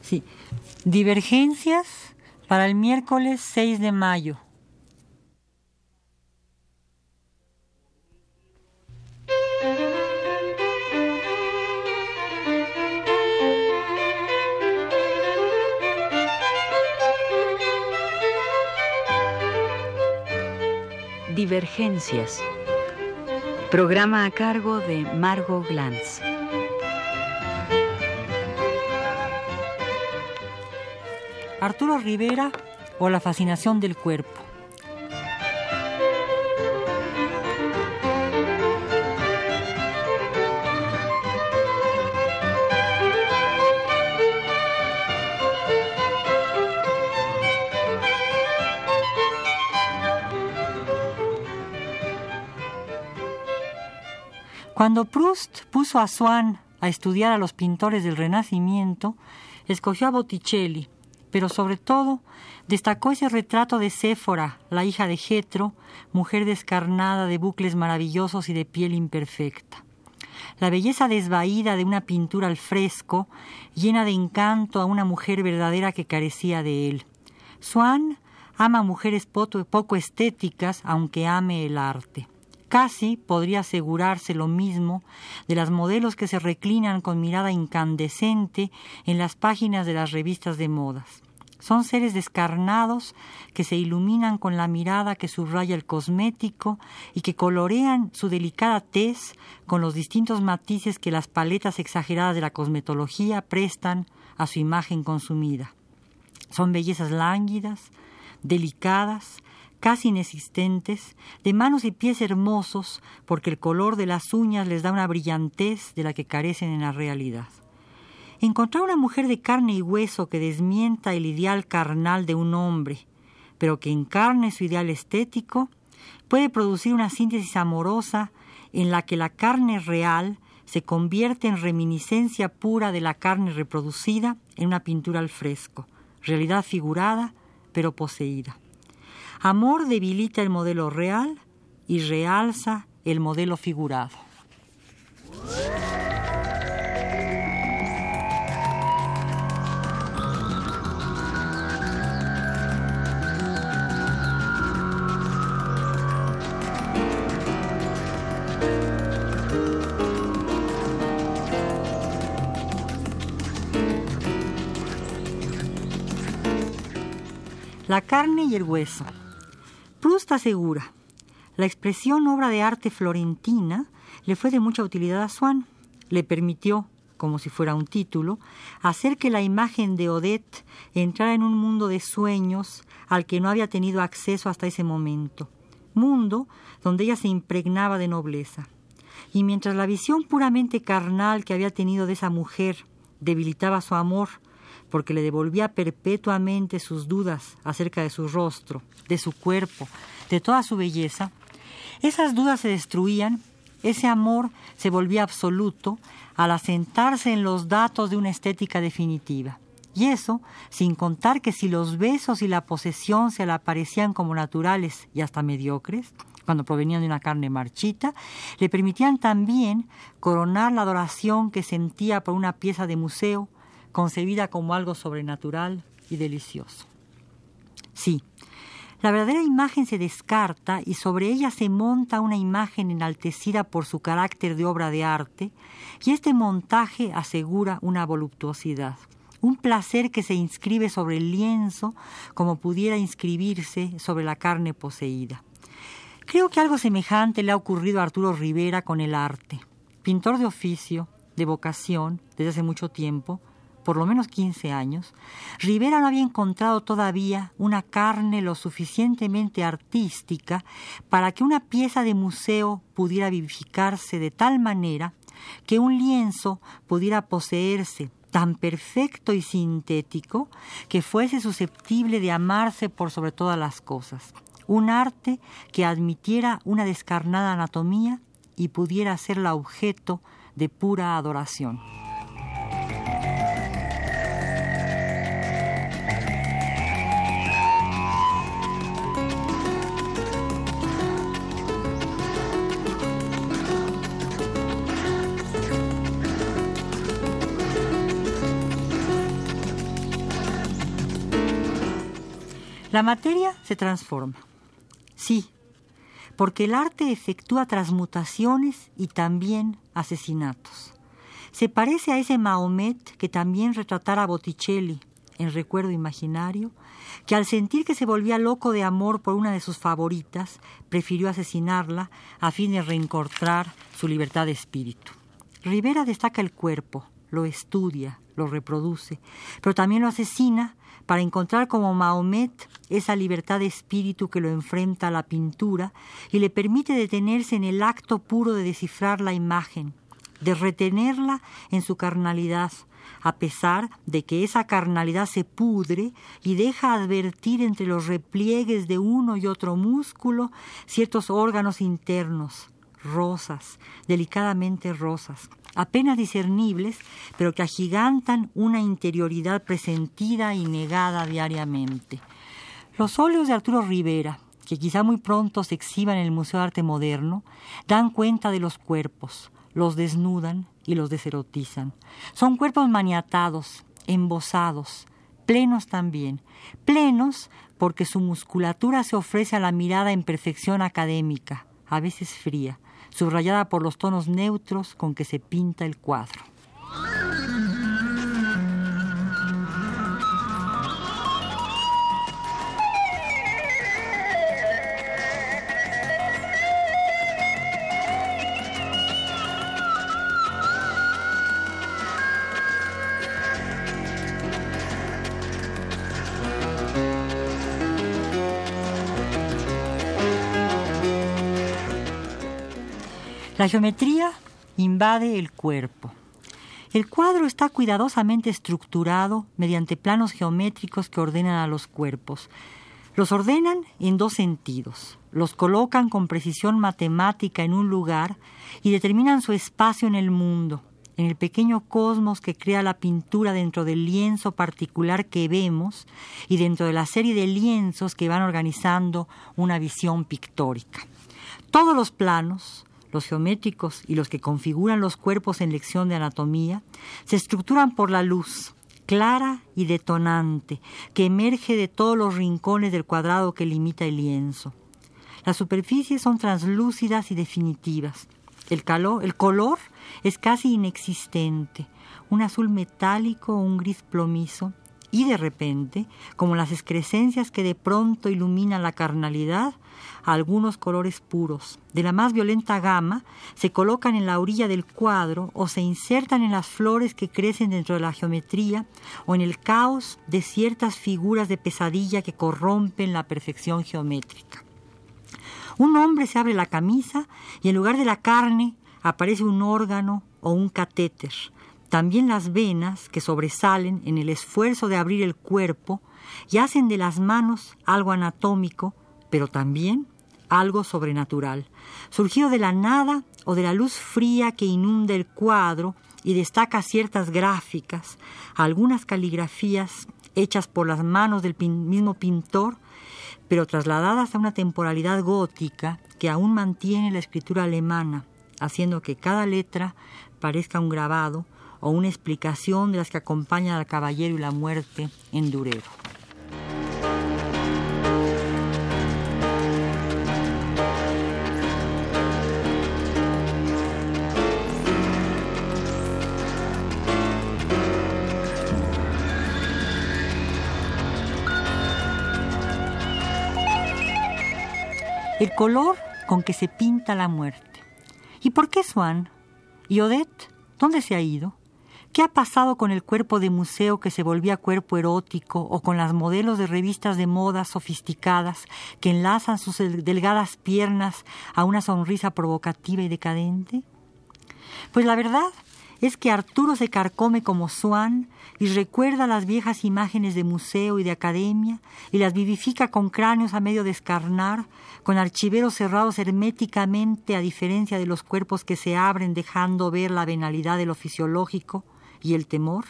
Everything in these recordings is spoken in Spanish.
Sí. Divergencias para el miércoles 6 de mayo. Divergencias. Programa a cargo de Margot Glantz. Arturo Rivera o la fascinación del cuerpo. Cuando Proust puso a Swann a estudiar a los pintores del Renacimiento, escogió a Botticelli, pero sobre todo destacó ese retrato de Séfora, la hija de Jetro, mujer descarnada de bucles maravillosos y de piel imperfecta. La belleza desvaída de una pintura al fresco, llena de encanto a una mujer verdadera que carecía de él. Swann ama mujeres poco estéticas, aunque ame el arte. Casi podría asegurarse lo mismo de las modelos que se reclinan con mirada incandescente en las páginas de las revistas de modas. Son seres descarnados que se iluminan con la mirada que subraya el cosmético y que colorean su delicada tez con los distintos matices que las paletas exageradas de la cosmetología prestan a su imagen consumida. Son bellezas lánguidas, delicadas, casi inexistentes, de manos y pies hermosos, porque el color de las uñas les da una brillantez de la que carecen en la realidad. Encontrar una mujer de carne y hueso que desmienta el ideal carnal de un hombre, pero que encarne su ideal estético, puede producir una síntesis amorosa en la que la carne real se convierte en reminiscencia pura de la carne reproducida en una pintura al fresco, realidad figurada pero poseída. Amor debilita el modelo real y realza el modelo figurado. La carne y el hueso. Proust asegura, la expresión obra de arte florentina le fue de mucha utilidad a Swann. Le permitió, como si fuera un título, hacer que la imagen de Odette entrara en un mundo de sueños al que no había tenido acceso hasta ese momento, mundo donde ella se impregnaba de nobleza. Y mientras la visión puramente carnal que había tenido de esa mujer debilitaba su amor, porque le devolvía perpetuamente sus dudas acerca de su rostro, de su cuerpo, de toda su belleza, esas dudas se destruían, ese amor se volvía absoluto al asentarse en los datos de una estética definitiva. Y eso, sin contar que si los besos y la posesión se le aparecían como naturales y hasta mediocres, cuando provenían de una carne marchita, le permitían también coronar la adoración que sentía por una pieza de museo concebida como algo sobrenatural y delicioso. Sí, la verdadera imagen se descarta y sobre ella se monta una imagen enaltecida por su carácter de obra de arte, y este montaje asegura una voluptuosidad, un placer que se inscribe sobre el lienzo como pudiera inscribirse sobre la carne poseída. Creo que algo semejante le ha ocurrido a Arturo Rivera con el arte. Pintor de oficio, de vocación, desde hace mucho tiempo, por lo menos 15 años, Rivera no había encontrado todavía una carne lo suficientemente artística para que una pieza de museo pudiera vivificarse de tal manera que un lienzo pudiera poseerse tan perfecto y sintético que fuese susceptible de amarse por sobre todas las cosas. Un arte que admitiera una descarnada anatomía y pudiera ser la objeto de pura adoración. La materia se transforma. Sí, porque el arte efectúa transmutaciones y también asesinatos. Se parece a ese Mahomet que también retratara Botticelli en recuerdo imaginario, que al sentir que se volvía loco de amor por una de sus favoritas, prefirió asesinarla a fin de reencontrar su libertad de espíritu. Rivera destaca el cuerpo, lo estudia, lo reproduce, pero también lo asesina para encontrar como Mahomet esa libertad de espíritu que lo enfrenta a la pintura y le permite detenerse en el acto puro de descifrar la imagen, de retenerla en su carnalidad, a pesar de que esa carnalidad se pudre y deja advertir entre los repliegues de uno y otro músculo ciertos órganos internos, rosas, delicadamente rosas, apenas discernibles, pero que agigantan una interioridad presentida y negada diariamente. Los óleos de Arturo Rivera, que quizá muy pronto se exhiban en el Museo de Arte Moderno, dan cuenta de los cuerpos, los desnudan y los deserotizan. Son cuerpos maniatados, embosados, plenos también, plenos porque su musculatura se ofrece a la mirada en perfección académica, a veces fría, subrayada por los tonos neutros con que se pinta el cuadro. La geometría invade el cuerpo. El cuadro está cuidadosamente estructurado mediante planos geométricos que ordenan a los cuerpos. Los ordenan en dos sentidos. Los colocan con precisión matemática en un lugar y determinan su espacio en el mundo, en el pequeño cosmos que crea la pintura dentro del lienzo particular que vemos y dentro de la serie de lienzos que van organizando una visión pictórica. Todos los planos, los geométricos y los que configuran los cuerpos en lección de anatomía, se estructuran por la luz, clara y detonante, que emerge de todos los rincones del cuadrado que limita el lienzo. Las superficies son translúcidas y definitivas. El, calor, el color es casi inexistente, un azul metálico o un gris plomizo, y de repente, como las excrescencias que de pronto iluminan la carnalidad, algunos colores puros, de la más violenta gama, se colocan en la orilla del cuadro o se insertan en las flores que crecen dentro de la geometría o en el caos de ciertas figuras de pesadilla que corrompen la perfección geométrica. Un hombre se abre la camisa y en lugar de la carne aparece un órgano o un catéter. También las venas que sobresalen en el esfuerzo de abrir el cuerpo y hacen de las manos algo anatómico, pero también algo sobrenatural, surgido de la nada o de la luz fría que inunda el cuadro y destaca ciertas gráficas, algunas caligrafías hechas por las manos del mismo pintor, pero trasladadas a una temporalidad gótica que aún mantiene la escritura alemana, haciendo que cada letra parezca un grabado o una explicación de las que acompañan al caballero y la muerte en Durero. el color con que se pinta la muerte. ¿Y por qué Swan? ¿Y Odette? ¿Dónde se ha ido? ¿Qué ha pasado con el cuerpo de museo que se volvía cuerpo erótico o con las modelos de revistas de moda sofisticadas que enlazan sus delgadas piernas a una sonrisa provocativa y decadente? Pues la verdad es que Arturo se carcome como Swan y recuerda las viejas imágenes de museo y de academia y las vivifica con cráneos a medio descarnar, con archiveros cerrados herméticamente a diferencia de los cuerpos que se abren dejando ver la venalidad de lo fisiológico y el temor,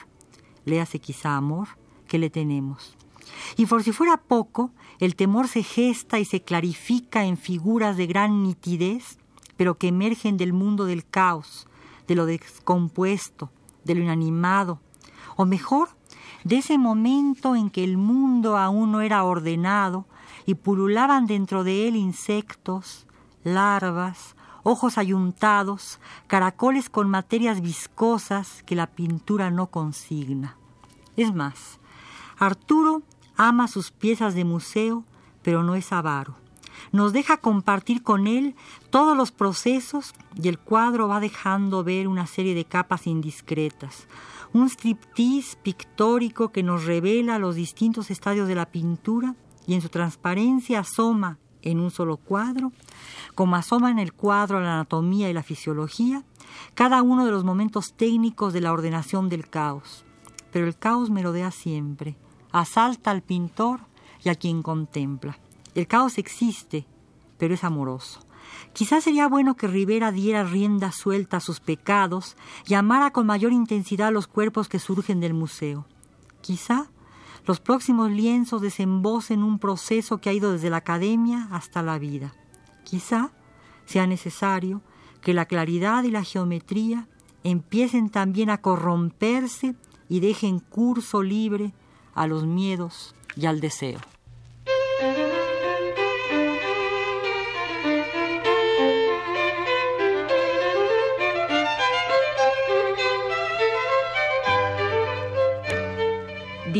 léase quizá amor, que le tenemos. Y por si fuera poco, el temor se gesta y se clarifica en figuras de gran nitidez, pero que emergen del mundo del caos, de lo descompuesto, de lo inanimado, o mejor, de ese momento en que el mundo aún no era ordenado y pululaban dentro de él insectos, larvas, ojos ayuntados, caracoles con materias viscosas que la pintura no consigna. Es más, Arturo ama sus piezas de museo, pero no es avaro. Nos deja compartir con él todos los procesos y el cuadro va dejando ver una serie de capas indiscretas, un striptease pictórico que nos revela los distintos estadios de la pintura y en su transparencia asoma en un solo cuadro, como asoma en el cuadro la anatomía y la fisiología, cada uno de los momentos técnicos de la ordenación del caos. Pero el caos merodea siempre, asalta al pintor y a quien contempla. El caos existe, pero es amoroso. Quizás sería bueno que Rivera diera rienda suelta a sus pecados y amara con mayor intensidad los cuerpos que surgen del museo. Quizá los próximos lienzos desembocen un proceso que ha ido desde la academia hasta la vida. Quizá sea necesario que la claridad y la geometría empiecen también a corromperse y dejen curso libre a los miedos y al deseo.